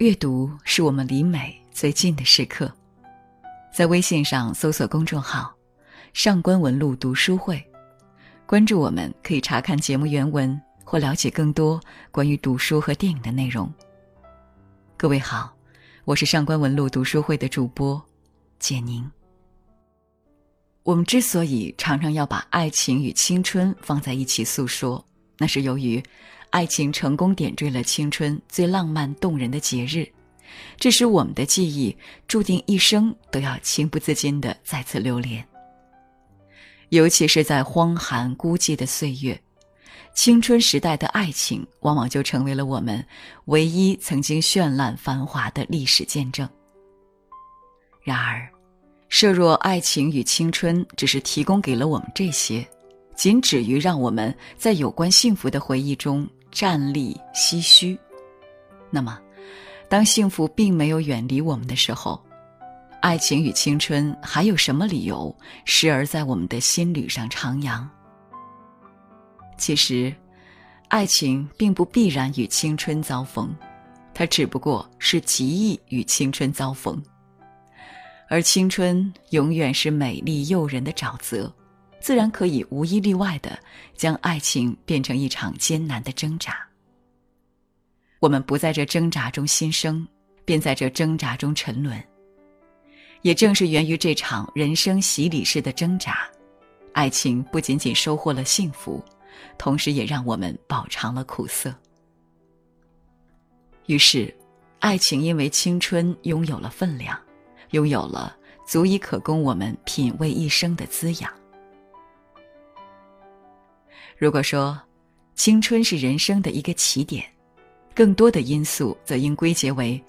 阅读是我们离美最近的时刻。在微信上搜索公众号“上官文露读书会”，关注我们，可以查看节目原文或了解更多关于读书和电影的内容。各位好，我是上官文露读书会的主播简宁。我们之所以常常要把爱情与青春放在一起诉说，那是由于爱情成功点缀了青春最浪漫动人的节日。这使我们的记忆注定一生都要情不自禁地再次流连。尤其是在荒寒孤寂的岁月，青春时代的爱情往往就成为了我们唯一曾经绚烂繁华的历史见证。然而，设若爱情与青春只是提供给了我们这些，仅止于让我们在有关幸福的回忆中站立唏嘘，那么。当幸福并没有远离我们的时候，爱情与青春还有什么理由时而在我们的心旅上徜徉？其实，爱情并不必然与青春遭逢，它只不过是极易与青春遭逢。而青春永远是美丽诱人的沼泽，自然可以无一例外的将爱情变成一场艰难的挣扎。我们不在这挣扎中新生，便在这挣扎中沉沦。也正是源于这场人生洗礼式的挣扎，爱情不仅仅收获了幸福，同时也让我们饱尝了苦涩。于是，爱情因为青春拥有了分量，拥有了足以可供我们品味一生的滋养。如果说，青春是人生的一个起点。更多的因素则应归结为，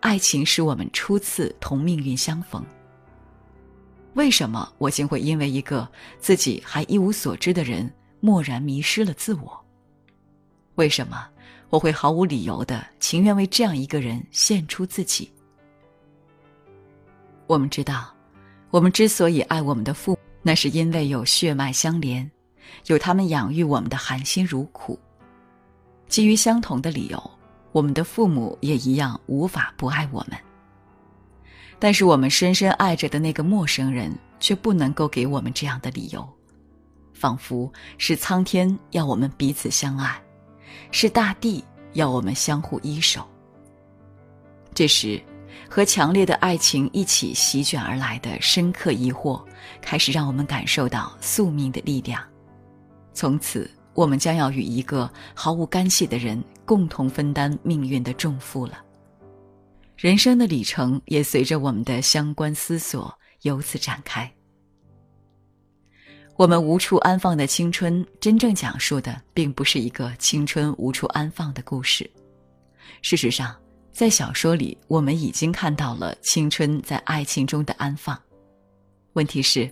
爱情使我们初次同命运相逢。为什么我竟会因为一个自己还一无所知的人，蓦然迷失了自我？为什么我会毫无理由的情愿为这样一个人献出自己？我们知道，我们之所以爱我们的父，那是因为有血脉相连，有他们养育我们的含辛茹苦。基于相同的理由，我们的父母也一样无法不爱我们。但是我们深深爱着的那个陌生人，却不能够给我们这样的理由，仿佛是苍天要我们彼此相爱，是大地要我们相互依守。这时，和强烈的爱情一起席卷而来的深刻疑惑，开始让我们感受到宿命的力量，从此。我们将要与一个毫无干系的人共同分担命运的重负了。人生的里程也随着我们的相关思索由此展开。我们无处安放的青春，真正讲述的并不是一个青春无处安放的故事。事实上，在小说里，我们已经看到了青春在爱情中的安放。问题是。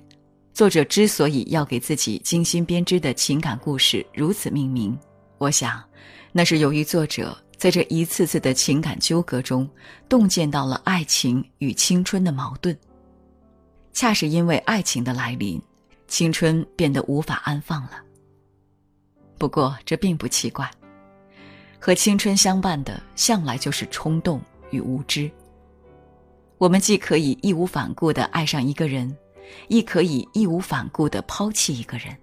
作者之所以要给自己精心编织的情感故事如此命名，我想，那是由于作者在这一次次的情感纠葛中，洞见到了爱情与青春的矛盾。恰是因为爱情的来临，青春变得无法安放了。不过这并不奇怪，和青春相伴的向来就是冲动与无知。我们既可以义无反顾地爱上一个人。亦可以义无反顾地抛弃一个人。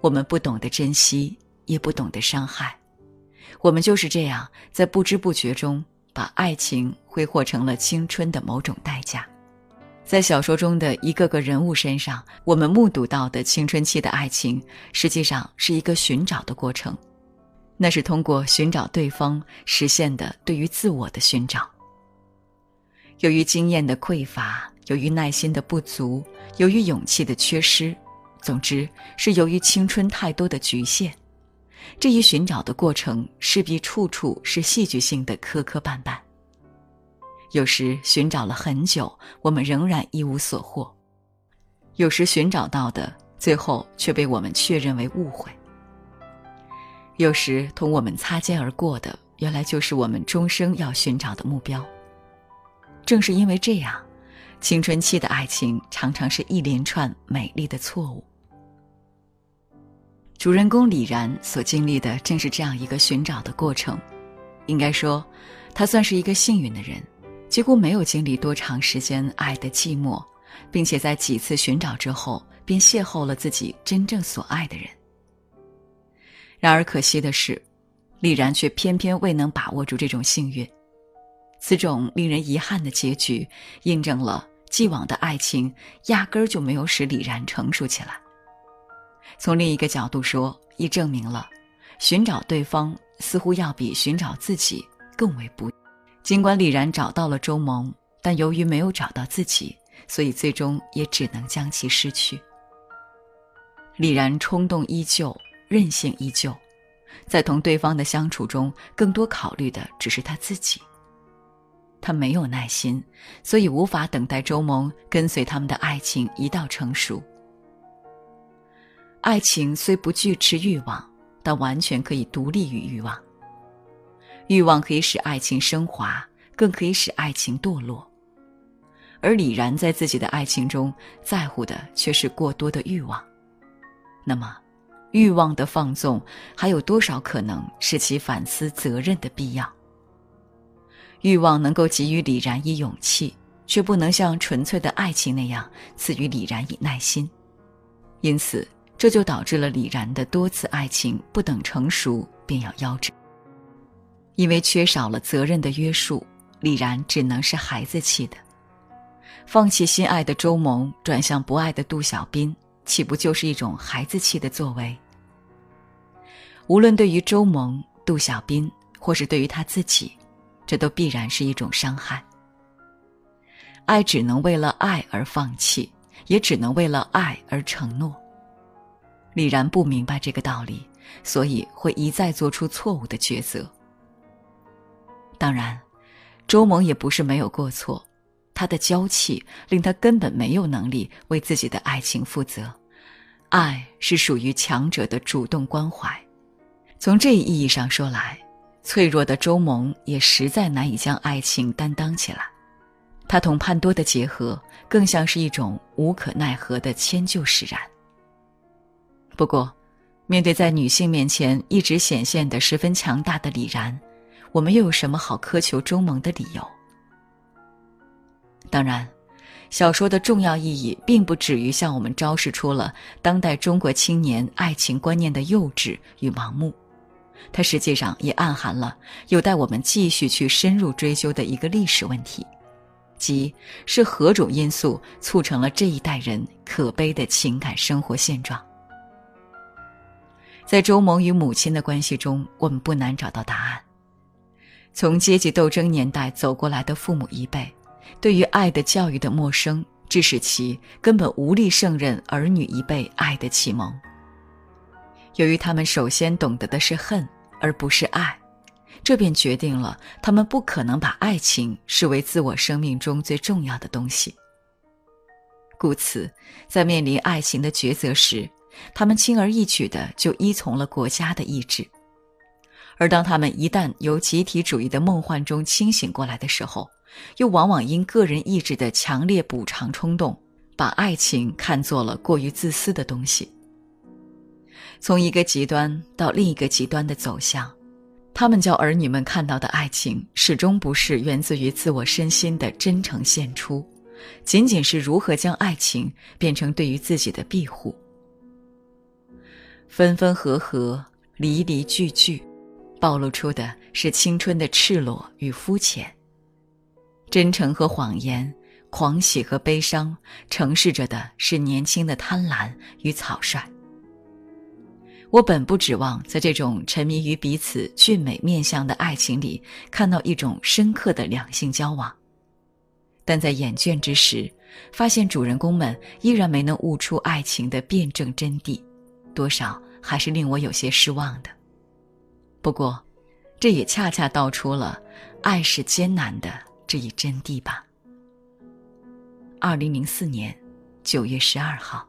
我们不懂得珍惜，也不懂得伤害，我们就是这样在不知不觉中把爱情挥霍成了青春的某种代价。在小说中的一个个人物身上，我们目睹到的青春期的爱情，实际上是一个寻找的过程，那是通过寻找对方实现的对于自我的寻找。由于经验的匮乏。由于耐心的不足，由于勇气的缺失，总之是由于青春太多的局限，这一寻找的过程势必处处是戏剧性的磕磕绊绊。有时寻找了很久，我们仍然一无所获；有时寻找到的，最后却被我们确认为误会；有时同我们擦肩而过的，原来就是我们终生要寻找的目标。正是因为这样。青春期的爱情常常是一连串美丽的错误。主人公李然所经历的正是这样一个寻找的过程，应该说，他算是一个幸运的人，几乎没有经历多长时间爱的寂寞，并且在几次寻找之后，便邂逅了自己真正所爱的人。然而可惜的是，李然却偏偏未能把握住这种幸运。此种令人遗憾的结局，印证了既往的爱情压根儿就没有使李然成熟起来。从另一个角度说，亦证明了，寻找对方似乎要比寻找自己更为不。尽管李然找到了周萌，但由于没有找到自己，所以最终也只能将其失去。李然冲动依旧，任性依旧，在同对方的相处中，更多考虑的只是他自己。他没有耐心，所以无法等待周萌跟随他们的爱情一道成熟。爱情虽不拒斥欲望，但完全可以独立于欲望。欲望可以使爱情升华，更可以使爱情堕落。而李然在自己的爱情中在乎的却是过多的欲望。那么，欲望的放纵还有多少可能使其反思责任的必要？欲望能够给予李然以勇气，却不能像纯粹的爱情那样赐予李然以耐心，因此这就导致了李然的多次爱情不等成熟便要夭折。因为缺少了责任的约束，李然只能是孩子气的，放弃心爱的周萌，转向不爱的杜小斌，岂不就是一种孩子气的作为？无论对于周萌、杜小斌，或是对于他自己。这都必然是一种伤害。爱只能为了爱而放弃，也只能为了爱而承诺。李然不明白这个道理，所以会一再做出错误的抉择。当然，周萌也不是没有过错，他的娇气令他根本没有能力为自己的爱情负责。爱是属于强者的主动关怀，从这一意义上说来。脆弱的周萌也实在难以将爱情担当起来，他同潘多的结合更像是一种无可奈何的迁就使然。不过，面对在女性面前一直显现的十分强大的李然，我们又有什么好苛求周萌的理由？当然，小说的重要意义并不止于向我们昭示出了当代中国青年爱情观念的幼稚与盲目。它实际上也暗含了有待我们继续去深入追究的一个历史问题，即是何种因素促成了这一代人可悲的情感生活现状。在周萌与母亲的关系中，我们不难找到答案。从阶级斗争年代走过来的父母一辈，对于爱的教育的陌生，致使其根本无力胜任儿女一辈爱的启蒙。由于他们首先懂得的是恨，而不是爱，这便决定了他们不可能把爱情视为自我生命中最重要的东西。故此，在面临爱情的抉择时，他们轻而易举的就依从了国家的意志；而当他们一旦由集体主义的梦幻中清醒过来的时候，又往往因个人意志的强烈补偿冲动，把爱情看作了过于自私的东西。从一个极端到另一个极端的走向，他们叫儿女们看到的爱情，始终不是源自于自我身心的真诚献出，仅仅是如何将爱情变成对于自己的庇护。分分合合，离离聚聚，暴露出的是青春的赤裸与肤浅。真诚和谎言，狂喜和悲伤，呈示着的是年轻的贪婪与草率。我本不指望在这种沉迷于彼此俊美面相的爱情里看到一种深刻的两性交往，但在眼倦之时，发现主人公们依然没能悟出爱情的辩证真谛，多少还是令我有些失望的。不过，这也恰恰道出了爱是艰难的这一真谛吧。二零零四年九月十二号。